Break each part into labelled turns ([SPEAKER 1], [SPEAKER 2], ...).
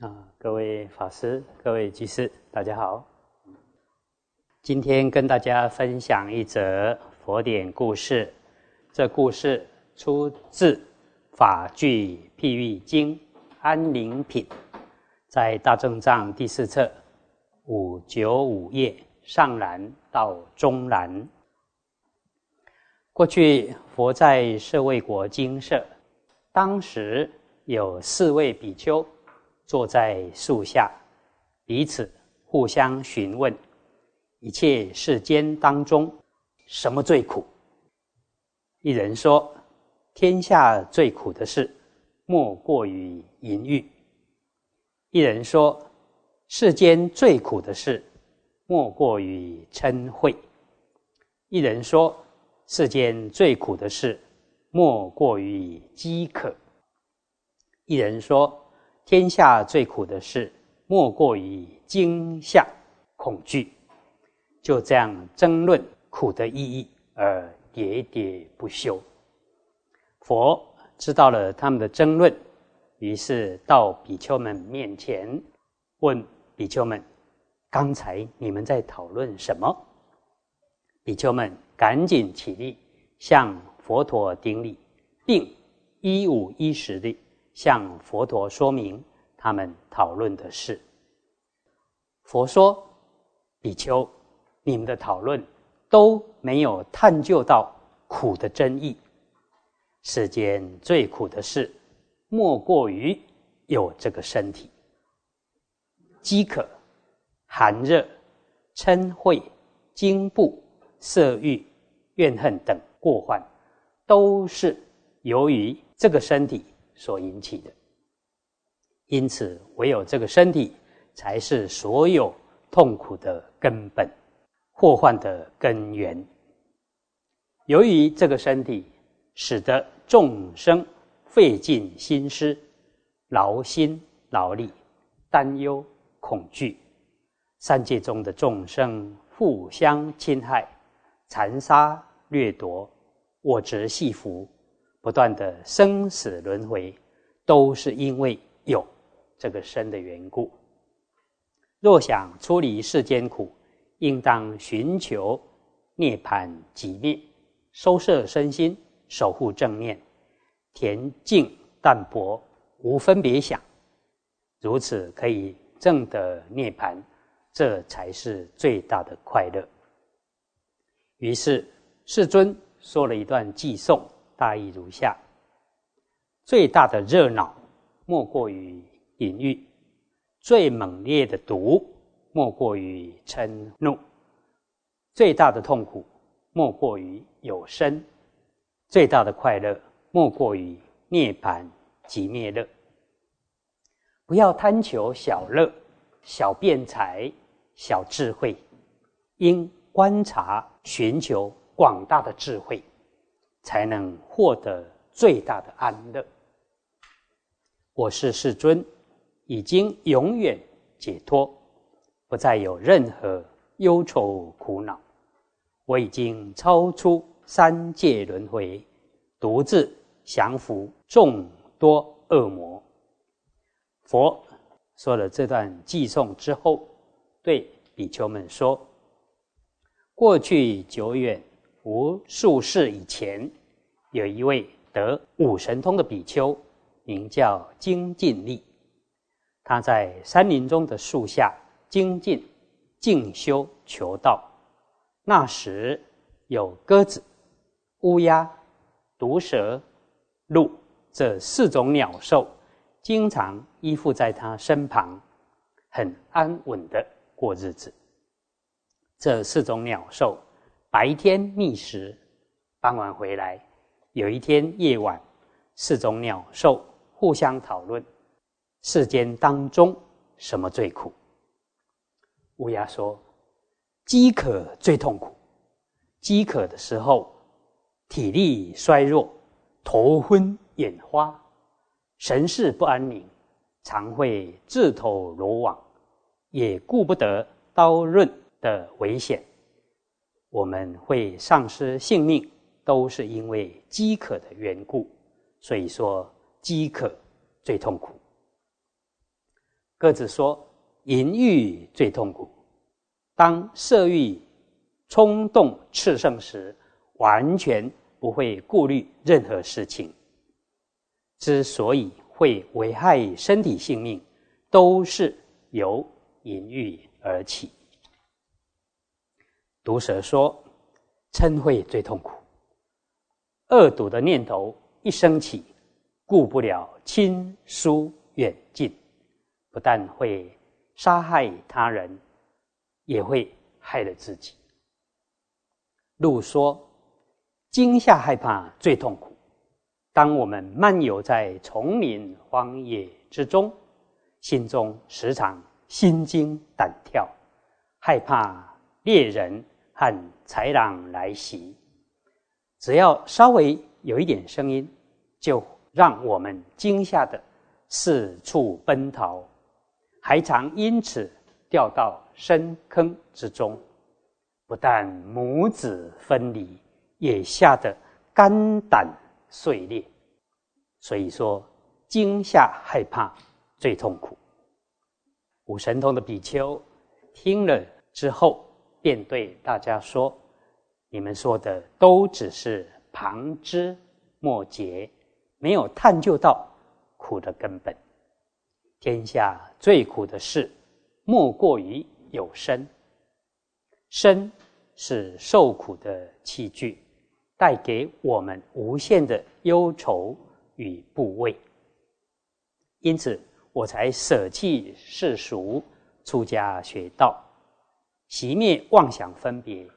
[SPEAKER 1] 啊，各位法师、各位居士，大家好。今天跟大家分享一则佛典故事。这故事出自《法句譬喻经·安宁品》，在大正藏第四册五九五页上栏到中栏。过去佛在舍卫国精舍，当时有四位比丘。坐在树下，彼此互相询问：一切世间当中，什么最苦？一人说：天下最苦的事，莫过于淫欲；一人说：世间最苦的事，莫过于嗔恚；一人说：世间最苦的事，莫过于饥渴；一人说。天下最苦的事，莫过于惊吓、恐惧。就这样争论苦的意义，而喋喋不休。佛知道了他们的争论，于是到比丘们面前，问比丘们：“刚才你们在讨论什么？”比丘们赶紧起立，向佛陀顶礼，并一五一十地。向佛陀说明他们讨论的事。佛说：“比丘，你们的讨论都没有探究到苦的真意。世间最苦的事，莫过于有这个身体。饥渴、寒热、嗔恚、惊怖、色欲、怨恨等过患，都是由于这个身体。”所引起的，因此唯有这个身体才是所有痛苦的根本、祸患的根源。由于这个身体，使得众生费尽心思、劳心劳力、担忧恐惧，三界中的众生互相侵害、残杀掠夺、我执系缚。不断的生死轮回，都是因为有这个身的缘故。若想出离世间苦，应当寻求涅槃极灭，收摄身心，守护正念，恬静淡泊，无分别想，如此可以证得涅槃，这才是最大的快乐。于是世尊说了一段偈颂。大意如下：最大的热闹莫过于淫欲；最猛烈的毒莫过于嗔怒；最大的痛苦莫过于有生；最大的快乐莫过于涅槃即灭乐。不要贪求小乐、小辩才、小智慧，应观察、寻求广大的智慧。才能获得最大的安乐。我是世尊，已经永远解脱，不再有任何忧愁苦恼。我已经超出三界轮回，独自降服众多恶魔。佛说了这段偈颂之后，对比丘们说：“过去久远。”无数世以前，有一位得五神通的比丘，名叫精进力。他在山林中的树下精进静修求道。那时有鸽子、乌鸦、毒蛇、鹿这四种鸟兽，经常依附在他身旁，很安稳的过日子。这四种鸟兽。白天觅食，傍晚回来。有一天夜晚，四种鸟兽互相讨论：世间当中什么最苦？乌鸦说：饥渴最痛苦。饥渴的时候，体力衰弱，头昏眼花，神志不安宁，常会自投罗网，也顾不得刀刃的危险。我们会丧失性命，都是因为饥渴的缘故。所以说，饥渴最痛苦。鸽子说：“淫欲最痛苦。当色欲冲动炽盛时，完全不会顾虑任何事情。之所以会危害身体性命，都是由淫欲而起。”毒蛇说：“嗔恚最痛苦。恶毒的念头一升起，顾不了亲疏远近。”不但会杀害他人，也会害了自己。鹿说：“惊吓害怕最痛苦。当我们漫游在丛林荒野之中，心中时常心惊胆跳，害怕猎人和豺狼来袭。只要稍微有一点声音，就让我们惊吓的四处奔逃。”还常因此掉到深坑之中，不但母子分离，也吓得肝胆碎裂。所以说，惊吓害怕最痛苦。五神通的比丘听了之后，便对大家说：“你们说的都只是旁枝末节，没有探究到苦的根本。”天下最苦的事，莫过于有身。身是受苦的器具，带给我们无限的忧愁与怖畏。因此，我才舍弃世俗，出家学道，熄灭妄想分别，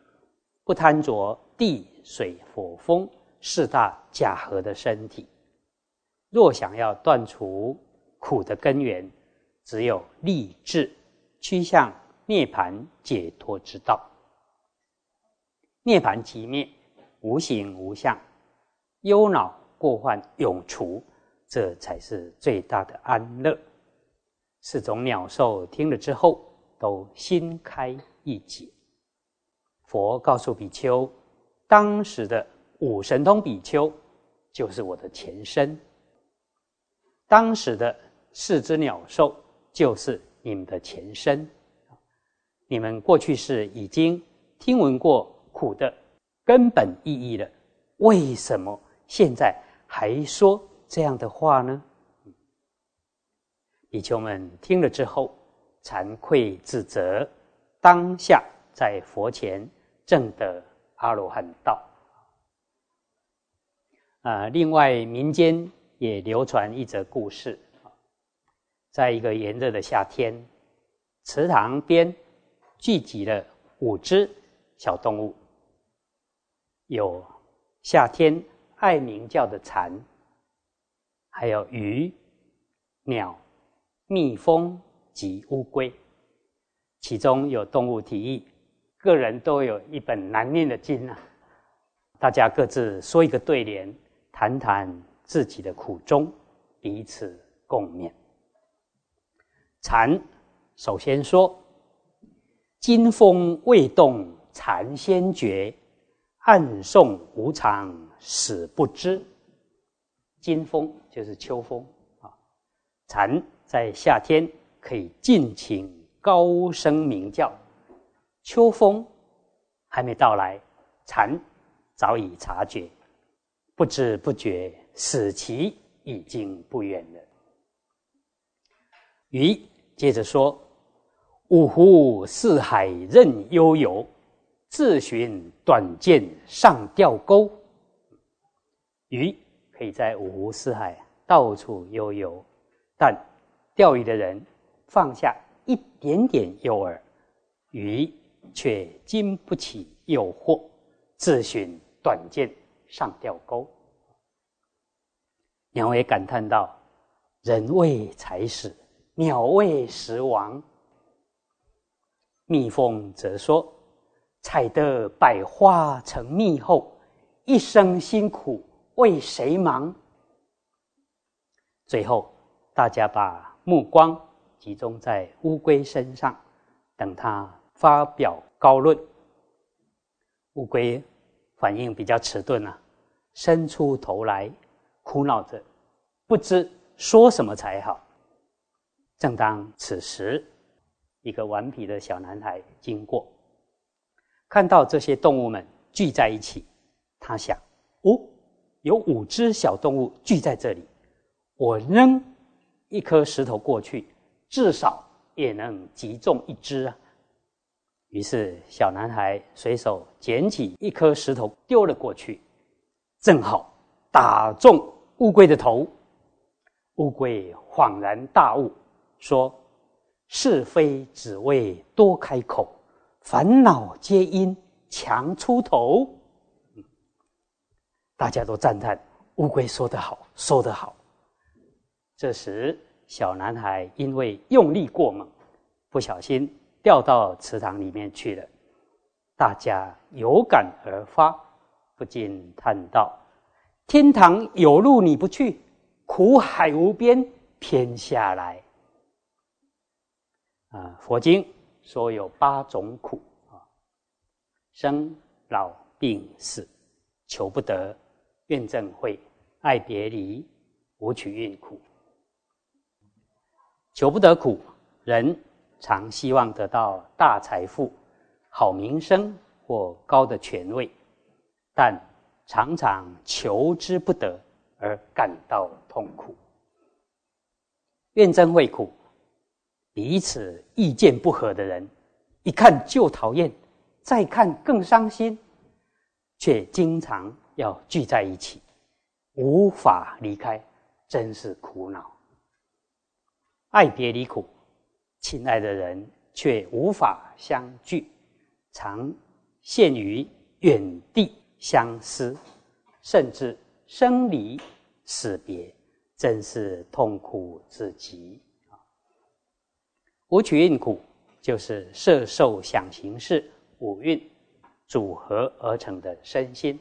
[SPEAKER 1] 不贪着地水火风四大假合的身体。若想要断除，苦的根源，只有立志趋向涅盘解脱之道。涅盘即灭，无形无相，忧恼过患永除，这才是最大的安乐。四种鸟兽听了之后，都心开一解。佛告诉比丘，当时的五神通比丘就是我的前身，当时的。四只鸟兽就是你们的前身，你们过去是已经听闻过苦的根本意义了，为什么现在还说这样的话呢？比丘们听了之后，惭愧自责，当下在佛前证得阿罗汉道。啊，另外民间也流传一则故事。在一个炎热的夏天，池塘边聚集了五只小动物，有夏天爱鸣叫的蝉，还有鱼、鸟、蜜蜂及乌龟。其中有动物提议，个人都有一本难念的经啊，大家各自说一个对联，谈谈自己的苦衷，彼此共勉。禅首先说：“金风未动禅先觉，暗送无常始不知。”金风就是秋风啊，蝉在夏天可以尽情高声鸣叫，秋风还没到来，蝉早已察觉，不知不觉死期已经不远了。鱼接着说：“五湖四海任悠游，自寻短见上钓钩。”鱼可以在五湖四海到处悠游，但钓鱼的人放下一点点诱饵，鱼却经不起诱惑，自寻短见上钓钩。鸟也感叹道：“人为财死。”鸟为食亡，蜜蜂则说：“采得百花成蜜后，一生辛苦为谁忙？”最后，大家把目光集中在乌龟身上，等它发表高论。乌龟反应比较迟钝啊，伸出头来，苦恼着，不知说什么才好。正当此时，一个顽皮的小男孩经过，看到这些动物们聚在一起，他想：哦，有五只小动物聚在这里，我扔一颗石头过去，至少也能击中一只啊。于是，小男孩随手捡起一颗石头丢了过去，正好打中乌龟的头。乌龟恍然大悟，说：“是非只为多开口，烦恼皆因强出头。”大家都赞叹乌龟说得好，说得好。这时，小男孩因为用力过猛，不小心。掉到池塘里面去了，大家有感而发，不禁叹道：“天堂有路你不去，苦海无边偏下来。”啊，佛经说有八种苦啊：生、老、病、死、求不得、怨憎会、爱别离、无取运苦。求不得苦，人。常希望得到大财富、好名声或高的权位，但常常求之不得而感到痛苦。怨憎会苦，彼此意见不合的人，一看就讨厌，再看更伤心，却经常要聚在一起，无法离开，真是苦恼。爱别离苦。亲爱的人却无法相聚，常陷于远地相思，甚至生离死别，真是痛苦至极啊！五取运苦就是色受想行识五蕴组合而成的身心，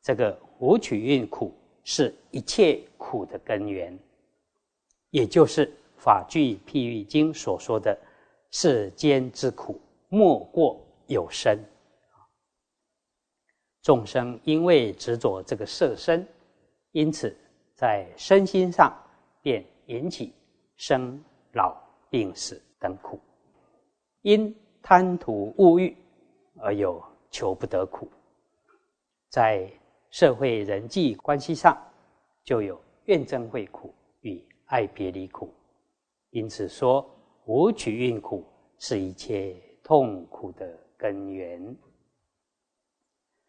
[SPEAKER 1] 这个五取运苦是一切苦的根源，也就是。法句譬喻经所说的世间之苦，莫过有生。众生因为执着这个色身，因此在身心上便引起生老病死等苦。因贪图物欲而有求不得苦，在社会人际关系上就有怨憎会苦与爱别离苦。因此说，无取运苦是一切痛苦的根源。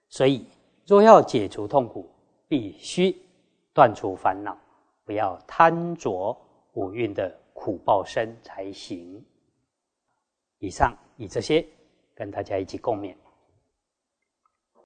[SPEAKER 1] 所以，若要解除痛苦，必须断除烦恼，不要贪着五蕴的苦报身才行。以上以这些跟大家一起共勉。